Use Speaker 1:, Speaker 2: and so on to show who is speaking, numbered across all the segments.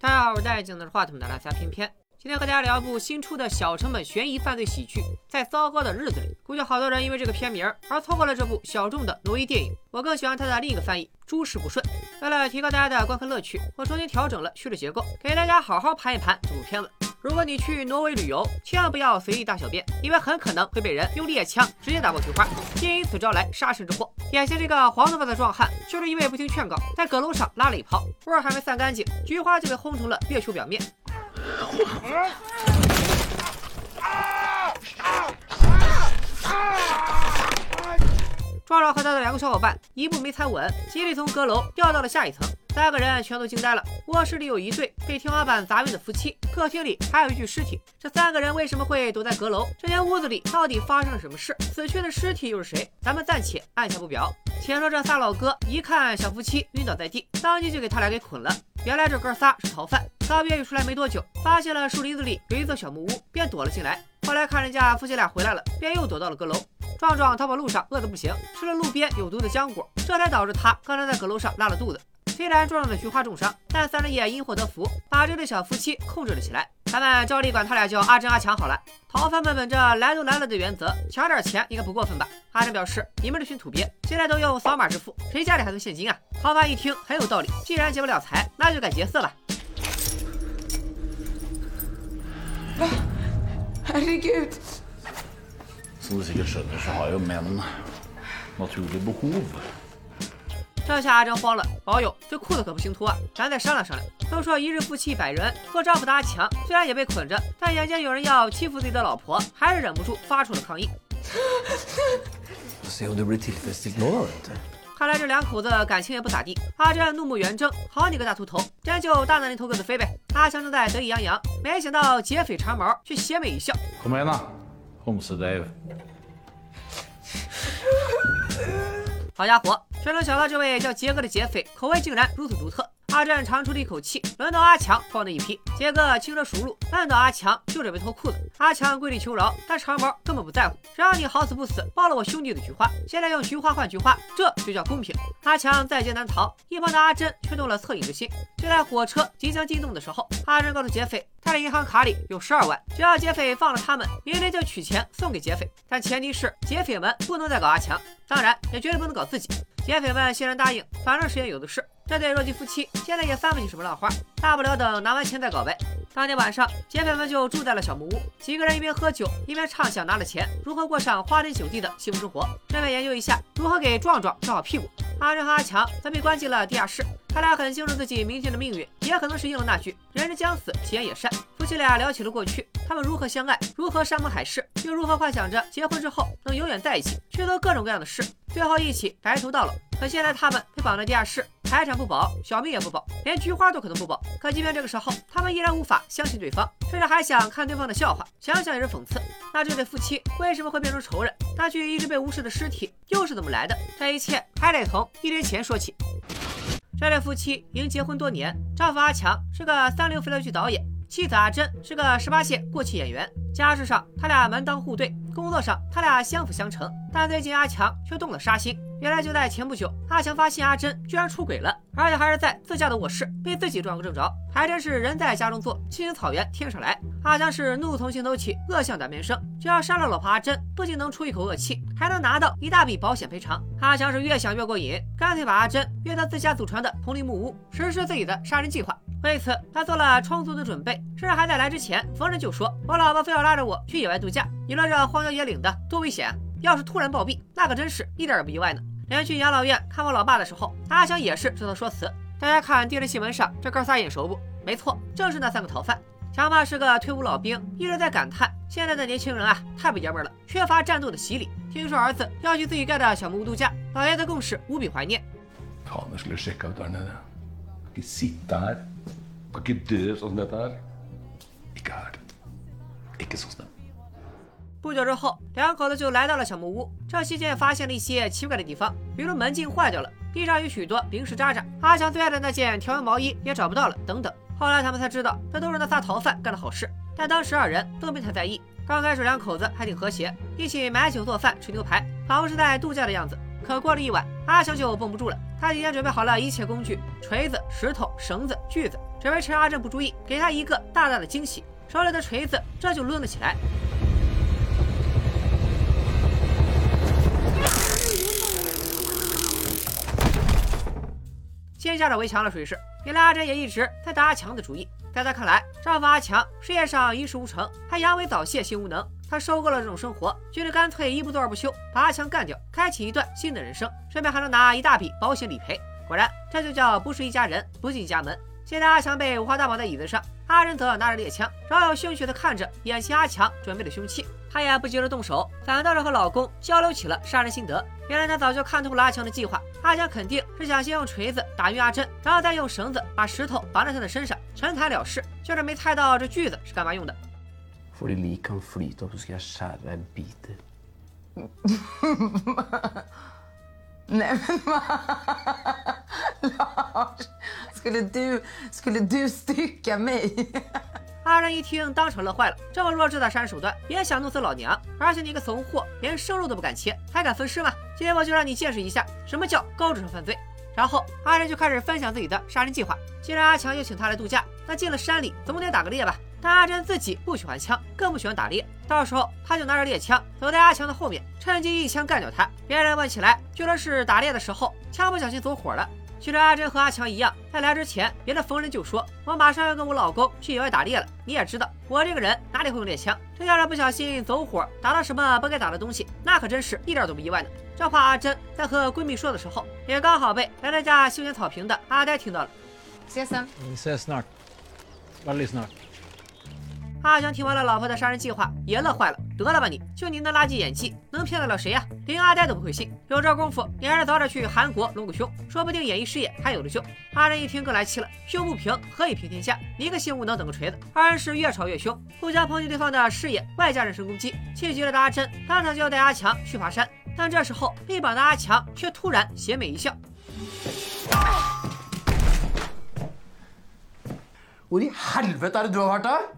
Speaker 1: 大家好，我是戴镜的话筒的拉萨偏偏。今天和大家聊一部新出的小成本悬疑犯罪喜剧《在糟糕的日子里》。估计好多人因为这个片名而错过了这部小众的挪威电影。我更喜欢它的另一个翻译《诸事不顺》。为了提高大家的观看乐趣，我重新调整了叙事结构，给大家好好盘一盘这部片子。如果你去挪威旅游，千万不要随意大小便，因为很可能会被人用猎枪直接打爆菊花，并因此招来杀身之祸。眼前这个黄头发的壮汉，就是因为不听劝告，在阁楼上拉了一泡，味儿还没散干净，菊花就被轰成了月球表面。壮壮和他的两个小伙伴一步没踩稳，集体从阁楼掉到了下一层。三个人全都惊呆了。卧室里有一对被天花板砸晕的夫妻，客厅里还有一具尸体。这三个人为什么会躲在阁楼？这间屋子里到底发生了什么事？死去的尸体又是谁？咱们暂且按下不表。且说这仨老哥一看小夫妻晕倒在地，当即就给他俩给捆了。原来这哥仨是逃犯，告别狱出来没多久，发现了树林子里有一座小木屋，便躲了进来。后来看人家夫妻俩回来了，便又躲到了阁楼。壮壮逃跑路上饿得不行，吃了路边有毒的浆果，这才导致他刚才在阁楼上拉了肚子。虽然撞上了菊花重伤，但三人也因祸得福，把这对小夫妻控制了起来。咱们照例管他俩叫阿珍、阿强好了。逃犯们本着来都来了的原则，抢点钱应该不过分吧？阿珍表示：“你们这群土鳖，现在都用扫码支付，谁家里还存现金啊？”逃犯一听很有道理，既然劫不了财，那就改劫色了。
Speaker 2: Herregud.
Speaker 3: Som du sikkert skjønner, så har jo menn naturlige behov.
Speaker 1: 这下阿珍慌了，保友，这裤子可不行脱啊！咱再商量商量。都说一日夫妻百日，做丈夫的阿强虽然也被捆着，但眼见有人要欺负自己的老婆，还是忍不住发出了抗议。看来这两口子感情也不咋地。阿珍怒目圆睁，好你个大秃头，真就大难临头各自飞呗。阿强正在得意洋洋，没想到劫匪长毛却邪魅一笑。好家伙，谁能想到这位叫杰哥的劫匪口味竟然如此独特？阿珍长出了一口气，轮到阿强慌的一批。杰哥轻车熟路，按到阿强就准备脱裤子。阿强跪地求饶，但长毛根本不在乎，只要你好死不死爆了我兄弟的菊花，现在用菊花换菊花，这就叫公平。阿强在劫难逃，一旁的阿珍却动了恻隐之心。就在火车即将进洞的时候，阿珍告诉劫匪，他的银行卡里有十二万，只要劫匪放了他们，明天就取钱送给劫匪。但前提是劫匪们不能再搞阿强，当然也绝对不能搞自己。劫匪们欣然答应，反正时间有的是。这对弱鸡夫妻现在也翻不起什么浪花，大不了等拿完钱再搞呗。当天晚上，劫匪们就住在了小木屋，几个人一边喝酒，一边畅想拿了钱如何过上花天酒地的幸福生活，顺便研究一下如何给壮壮照好屁股。阿珍和阿强则被关进了地下室，他俩很清楚自己明天的命运，也可能是应了那句“人之将死，其言也善”。这俩聊起了过去，他们如何相爱，如何山盟海誓，又如何幻想着结婚之后能永远在一起，去做各种各样的事，最后一起白头到老。可现在他们被绑在地下室，财产不保，小命也不保，连菊花都可能不保。可即便这个时候，他们依然无法相信对方，甚至还想看对方的笑话。想想也是讽刺。那这对夫妻为什么会变成仇人？那具一直被无视的尸体又是怎么来的？这一切还得从一年前说起。这对夫妻已经结婚多年，丈夫阿强是个三流肥皂剧导演，妻子阿珍是个十八线过气演员。家事上他俩门当户对，工作上他俩相辅相成。但最近阿强却动了杀心。原来就在前不久，阿强发现阿珍居然出轨了，而且还是在自家的卧室被自己撞个正着，还真是人在家中坐，青青草原天上来。阿强是怒从心头起，恶向胆边生，只要杀了老婆阿珍，不仅能出一口恶气，还能拿到一大笔保险赔偿。阿强是越想越过瘾，干脆把阿珍约到自家祖传的铜陵木屋，实施自己的杀人计划。为此，他做了充足的准备，甚至还在来之前逢人就说：“我老婆非要拉着我去野外度假，你说这荒郊野岭的多危险！要是突然暴毙，那可真是一点也不意外呢。”连去养老院看望老爸的时候，阿强也是这套说辞。大家看电视新闻上这哥仨眼熟不？没错，正是那三个逃犯。强爸是个退伍老兵，一直在感叹现在的年轻人啊，太不爷们了，缺乏战斗的洗礼。听说儿子要去自己盖的小木屋度假，老爷子更是无比怀念。不久之后，两口子就来到了小木屋。这期间发现了一些奇怪的地方，比如门禁坏掉了，地上有许多零食渣渣，阿强最爱的那件条纹毛衣也找不到了，等等。后来他们才知道，这都是那仨逃犯干的好事。但当时二人都没太在意。刚开始两口子还挺和谐，一起买酒做饭吃牛排，仿佛是在度假的样子。可过了一晚，阿强就绷不住了，他提前准备好了一切工具：锤子、石头、绳子、锯子，准备趁阿珍不注意，给他一个大大的惊喜。手里的锤子这就抡了起来。先下手为强的水势，原来阿珍也一直在打阿强的主意。在他看来，丈夫阿强事业上一事无成，还阳痿早泄，性无能。他受够了这种生活，决定干脆一不做二不休，把阿强干掉，开启一段新的人生，顺便还能拿一大笔保险理赔。果然，这就叫不是一家人，不进一家门。现在阿强被五花大绑在椅子上，阿珍则拿着猎枪，饶有兴趣地看着眼前阿强准备的凶器。她也不急着动手，反倒是和老公交流起了杀人心得。原来她早就看透了阿强的计划，阿强肯定是想先用锤子打晕阿珍，然后再用绳子把石头绑在她的身上，沉潭了事。就是没猜到这锯子是干嘛用的。
Speaker 4: Får de lik kan flyte opp, så skal jeg skjære deg i biter.
Speaker 2: Nej men Lars, skulle du, skulle du stycka mig?
Speaker 1: 阿仁一听，当场乐坏了。这么弱智的杀人手段，也想弄死老娘？而且你个怂货，连生肉都不敢切，还敢分尸吗？今天我就让你见识一下什么叫高智商犯罪。然后阿仁就开始分享自己的杀人计划。既然阿强又请他来度假，那进了山里总得打个猎吧？但阿珍自己不喜欢枪，更不喜欢打猎。到时候他就拿着猎枪走在阿强的后面，趁机一枪干掉他。别人问起来，就说是打猎的时候枪不小心走火了。其实阿珍和阿强一样，在来之前，别的逢人就说：“我马上要跟我老公去野外打猎了。”你也知道，我这个人哪里会用猎枪？这要是不小心走火，打到什么不该打的东西，那可真是一点都不意外呢。这话阿珍在和闺蜜说的时候，也刚好被来他家修剪草坪的阿呆听到了。
Speaker 2: Ses sen.
Speaker 5: Vi ses snart. Veldig snart.
Speaker 1: 阿强听完了老婆的杀人计划，也乐坏了。得了吧你，就你那垃圾演技，能骗得了谁呀？连阿呆都不会信。有这功夫，你还是早点去韩国隆个胸，说不定演艺事业还有的救。阿仁一听更来气了，胸不平何以平天下？你个性无能，等个锤子！二人是越吵越凶，互相抨击对方的事业，外加人身攻击。气急了的阿珍当场就要带阿强去爬山，但这时候被绑的阿强却突然邪魅一笑。
Speaker 4: Hvor i helvete er det du har vært, da?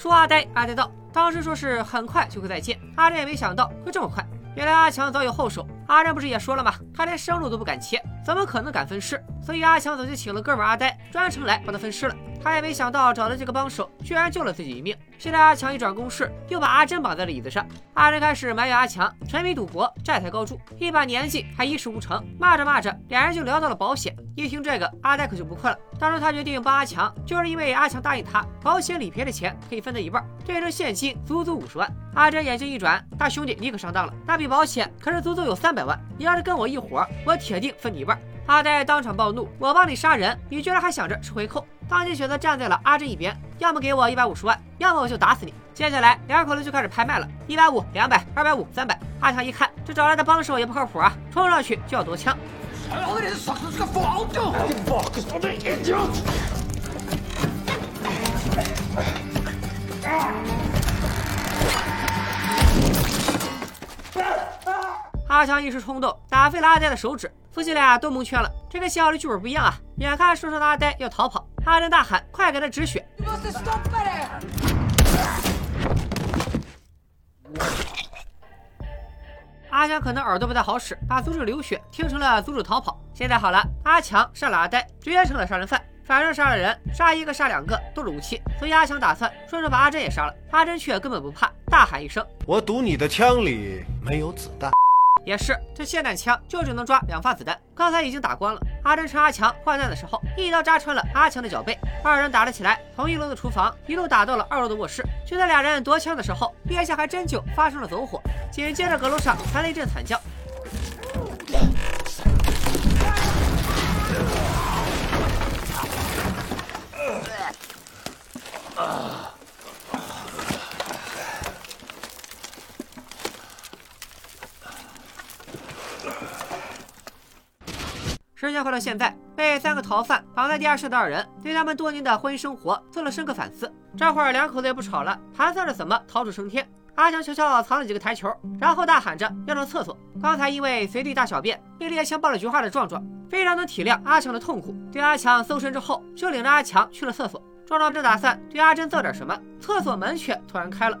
Speaker 1: 说阿呆，阿呆道，当时说是很快就会再见，阿珍也没想到会这么快。原来阿强早有后手，阿珍不是也说了吗？他连生路都不敢切，怎么可能敢分尸？所以阿强早就请了哥们阿呆，专程来帮他分尸了。他也没想到找的这个帮手居然救了自己一命。现在阿强一转攻势，又把阿珍绑在了椅子上。阿珍开始埋怨阿强沉迷赌博，债台高筑，一把年纪还一事无成。骂着骂着，两人就聊到了保险。一听这个，阿呆可就不困了。当初他决定帮阿强，就是因为阿强答应他，保险理赔的钱可以分他一半，这一现金足足五十万。阿珍眼睛一转，大兄弟你可上当了，那笔保险可是足足有三百万，你要是跟我一伙，我铁定分你一半。阿呆当场暴怒，我帮你杀人，你居然还想着吃回扣？当即选择站在了阿珍一边，要么给我一百五十万，要么我就打死你。接下来两口子就开始拍卖了，一百五、两百、二百五、三百。阿强一看这找来的帮手也不靠谱啊，冲上去就要夺枪。阿强一时冲动，打飞了阿呆的手指，夫妻俩都蒙圈了。这跟写好的剧本不一样啊！眼看受伤的阿呆要逃跑，阿珍大喊：“快给他止血！”阿强可能耳朵不太好使，把阻止流血听成了阻止逃跑。现在好了，阿强杀了阿呆，直接成了杀人犯。反正杀了人，杀一个杀两个都是武器，所以阿强打算顺手把阿珍也杀了。阿珍却根本不怕，大喊一声：“
Speaker 6: 我赌你的枪里没有子弹。”
Speaker 1: 也是，这霰弹枪就只能抓两发子弹，刚才已经打光了。阿珍趁阿强换弹的时候，一刀扎穿了阿强的脚背，二人打了起来，从一楼的厨房一路打到了二楼的卧室。就在俩人夺枪的时候，腋下还真就发生了走火，紧接着阁楼上传来一阵惨叫。时间回到现在，被三个逃犯绑在地下室的二人，对他们多年的婚姻生活做了深刻反思。这会儿两口子也不吵了，盘算着怎么逃出升天。阿强悄悄藏了几个台球，然后大喊着要上厕所。刚才因为随地大小便被猎枪爆了菊花的壮壮，非常能体谅阿强的痛苦。对阿强搜身之后，就领着阿强去了厕所。壮壮正打算对阿珍做点什么，厕所门却突然开了。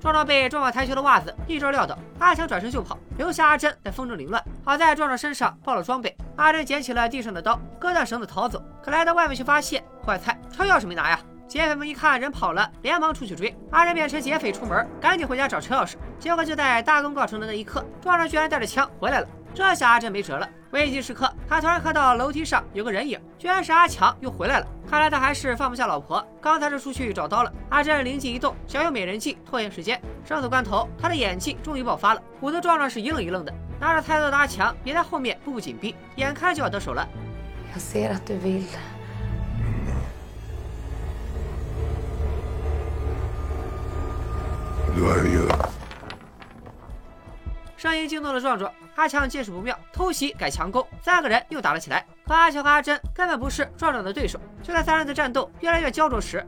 Speaker 1: 壮壮被撞往台球的袜子，一招撂倒。阿强转身就跑，留下阿珍在风中凌乱。好在壮壮身上爆了装备，阿珍捡起了地上的刀，割断绳子逃走。可来到外面却发现坏菜，车钥匙没拿呀！劫匪们一看人跑了，连忙出去追。阿珍变成劫匪出门，赶紧回家找车钥匙。结果就在大功告成的那一刻，壮壮居然带着枪回来了。这下阿珍没辙了。危急时刻，他突然看到楼梯上有个人影，居然是阿强又回来了。看来他还是放不下老婆，刚才是出去找刀了。阿珍灵机一动，想用美人计拖延时间。生死关头，他的演技终于爆发了。虎子壮壮是一愣一愣的，拿着菜刀的阿强也在后面步步紧逼，眼看就要得手了。声音惊动了壮壮，阿强见势不妙，偷袭改强攻，三个人又打了起来。可阿强和阿珍根本不是壮壮的对手。就在三人的战斗越来越焦灼时，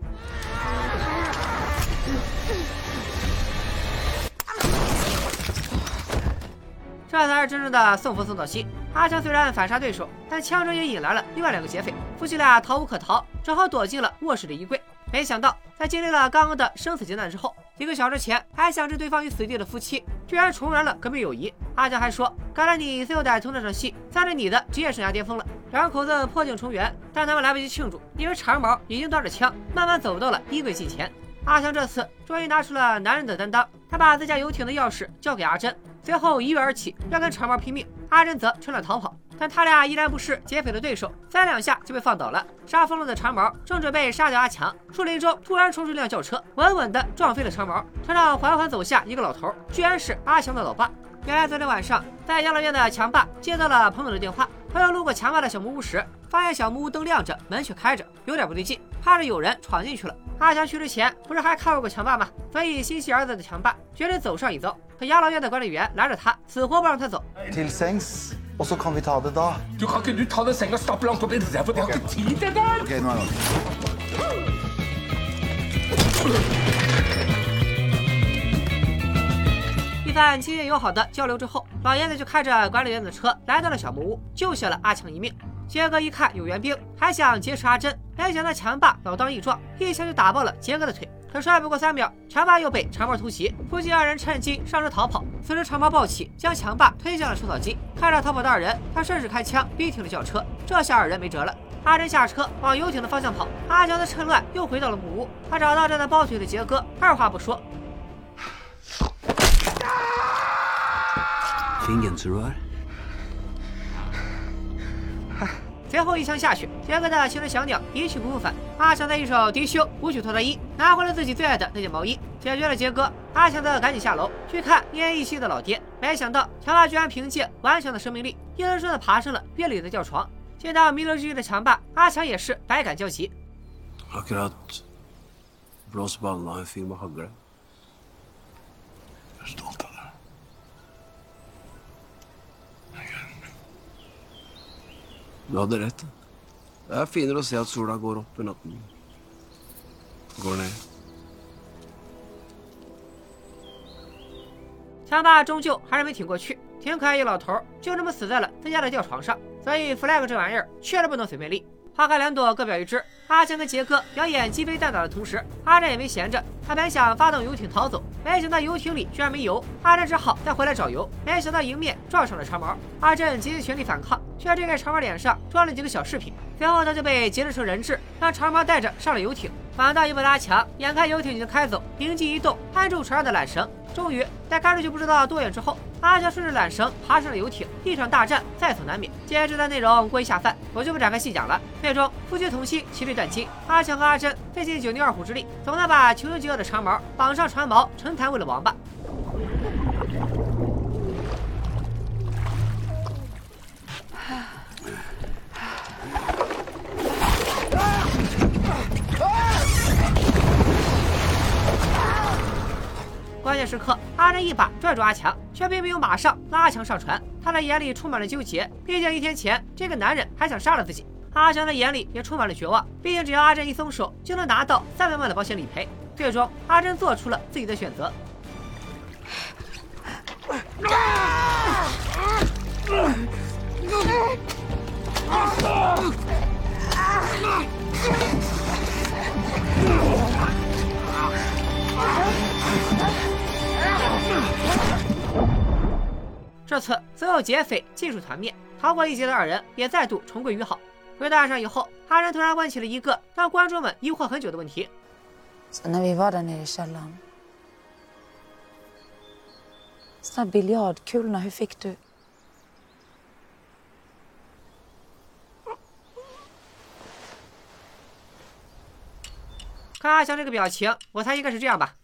Speaker 1: 这才是真正的送佛送到西。阿强虽然反杀对手，但枪声也引来了另外两个劫匪，夫妻俩逃无可逃，只好躲进了卧室的衣柜。没想到，在经历了刚刚的生死劫难之后，几个小时前还想置对方于死地的夫妻，居然重燃了革命友谊。阿强还说：“看来你最后歹徒那场戏，算是你的职业生涯巅峰了。”两口子破镜重圆，但他们来不及庆祝，因为长毛已经端着枪，慢慢走到了衣柜近前。阿强这次终于拿出了男人的担当，他把自家游艇的钥匙交给阿珍，随后一跃而起，要跟长毛拼命。阿珍则趁乱逃跑。但他俩依然不是劫匪的对手，三两下就被放倒了。杀疯了的长毛正准备杀掉阿强，树林中突然冲出一辆轿车，稳稳地撞飞了长毛。车上缓缓走下一个老头，居然是阿强的老爸。原来昨天晚上，在养老院的强爸接到了朋友的电话，朋友路过强爸的小木屋时，发现小木屋灯亮着，门却开着，有点不对劲，怕是有人闯进去了。阿强去之前不是还看望过强爸吗？所以心系儿子的强爸决定走上一遭。可养老院的管理员拦着他，死活不让他走。
Speaker 7: Og så kan vi ta det da.
Speaker 8: Du kan ikke du ta den senga og stappe langt opp i det, for vi har ikke tid til det!
Speaker 7: Ok, nå er det.
Speaker 1: 一番亲切友好的交流之后，老爷子就开着管理员的车来到了小木屋，救下了阿强一命。杰哥一看有援兵，还想劫持阿珍，没想到强霸老当益壮，一枪就打爆了杰哥的腿。可帅不过三秒，强霸又被长毛突袭，夫妻二人趁机上车逃跑。此时长毛暴起，将强霸推向了除草机。看着逃跑的二人，他顺势开枪逼停了轿车。这下二人没辙了。阿珍下车往游艇的方向跑，阿强则趁乱又回到了木屋。他找到正在抱腿的杰哥，二话不说
Speaker 4: Fin genser du har.
Speaker 1: 随后一枪下去，杰哥的青春小鸟一去不复返。阿强的一手敌修舞曲脱单衣，拿回了自己最爱的那件毛衣，解决了杰哥。阿强则赶紧下楼去看奄奄一息的老爹。没想到强爸居然凭借顽强的生命力，硬生生的爬上了院里的吊床。见到弥留之际的强爸，阿强也是百感交集。
Speaker 4: Du hadde rett. Det er finere å se at sola går opp enn at den går ned.
Speaker 1: 强霸终究还是没挺过去，挺可爱一老头儿就这么死在了自家的吊床上。所以 flag 这玩意儿确实不能随便立。花开两朵，各表一枝。阿强跟杰哥表演鸡飞蛋打的同时，阿珍也没闲着，他本想发动游艇逃走，没想到游艇里居然没油，阿珍只好再回来找油。没想到迎面撞上了长毛，阿珍竭尽全力反抗，却只给长毛脸上装了几个小饰品。随后他就被劫持成人质，让长毛带着上了游艇。反倒一步拉强，眼看游艇已经开走，灵机一动，按住船上的缆绳，终于在开出去不知道多远之后，阿强顺着缆绳爬上了游艇。一场大战在所难免。接着的内容过于下饭，我就不展开细讲了。最终夫妻同心，其利断金。阿强和阿珍费尽九牛二虎之力，总算把穷凶极恶的长毛绑上船锚，沉潭喂了王八。关键时刻，阿珍一把拽住阿强，却并没有马上拉阿强上船。他的眼里充满了纠结，毕竟一天前这个男人还想杀了自己。阿强的眼里也充满了绝望，毕竟只要阿珍一松手，就能拿到三百万的保险理赔。最终，阿珍做出了自己的选择。这次所有劫匪尽数团灭，逃过一劫的二人也再度重归于好。回到岸上以后，阿仁突然问起了一个让观众们疑惑很久的问题。看阿强这个表情，我猜应该是这样吧。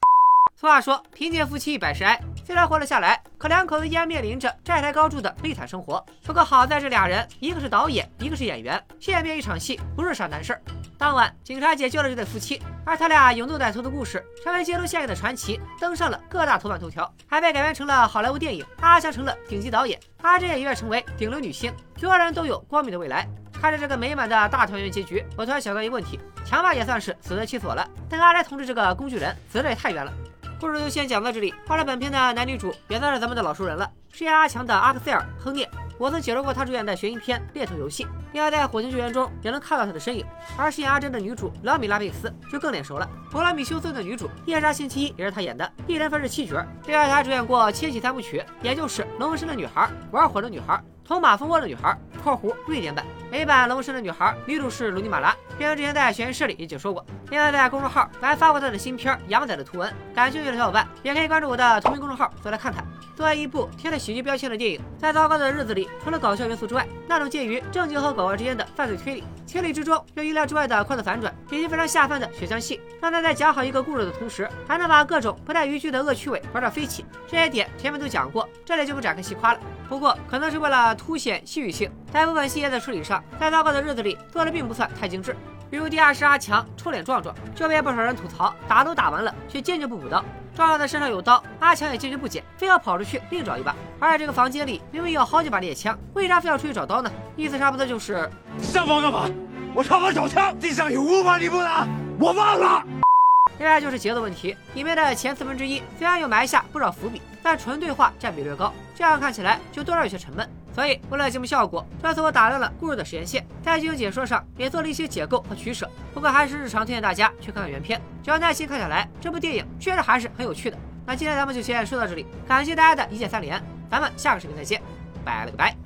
Speaker 1: 俗话说，贫贱夫妻百事哀。虽然活了下来，可两口子依然面临着债台高筑的悲惨生活。不过好在这俩人，一个是导演，一个是演员，见面一场戏不是啥难事儿。当晚，警察解救了这对夫妻，而他俩永斗歹徒的故事，成为街头巷尾的传奇，登上了各大头版头条，还被改编成了好莱坞电影。阿强成了顶级导演，阿珍也一跃成为顶流女星，所有人都有光明的未来。看着这个美满的大团圆结局，我突然想到一个问题：强爸也算是死得其所了，但阿来同志这个工具人死的也太冤了。故事就先讲到这里。后来本片的男女主也算是咱们的老熟人了，饰演阿强的阿克塞尔·亨涅。我曾解说过他主演的悬疑片《猎头游戏》，另外在《火星救援》中也能看到他的身影。而饰演阿珍的女主劳米拉贝斯就更脸熟了，《普罗米修斯》的女主夜莎星期一也是他演的，一人分饰七角。另外，他还主演过《千禧三部曲》，也就是《龙纹身的女孩》《玩火的女孩》《捅马蜂窝的女孩》（括弧瑞典版）。美版《龙纹身的女孩》女主是鲁尼马拉，片之前在悬疑室里也解说过。另外，在公众号我还发过她的新片《羊仔》的图文，感兴趣的小伙伴也可以关注我的同名公众号，再来看看。作为一部贴了。喜剧标签的电影，在糟糕的日子里，除了。搞笑元素之外，那种介于正经和搞笑之间的犯罪推理，情理之中又意料之外的快速反转，以及非常下饭的血浆戏，让他在讲好一个故事的同时，还能把各种不带逾矩的恶趣味玩到飞起。这些点前面都讲过，这里就不展开细夸了。不过，可能是为了。凸显戏剧性，在部分细节的处理上，在糟糕的日子里做的并不算太精致。比如地下室阿强臭脸壮壮，就被不少人吐槽，打都打完了，却坚决不补刀。壮壮的身上有刀，阿强也坚决不捡，非要跑出去另找一把。而且这个房间里明明有好几把猎枪，为啥非要出去找刀呢？意思差不多就是
Speaker 6: 上房干嘛？我上房找枪，地上有五把，你不拿，我忘了。
Speaker 1: 另外就是节奏问题，里面的前四分之一虽然有埋下不少伏笔，但纯对话占比略高，这样看起来就多少有些沉闷。所以为了节目效果，这次我打乱了故事的时间线，在剧情解说上也做了一些解构和取舍。不过还是日常推荐大家去看看原片，只要耐心看下来，这部电影确实还是很有趣的。那今天咱们就先说到这里，感谢大家的一键三连，咱们下个视频再见，拜了个拜。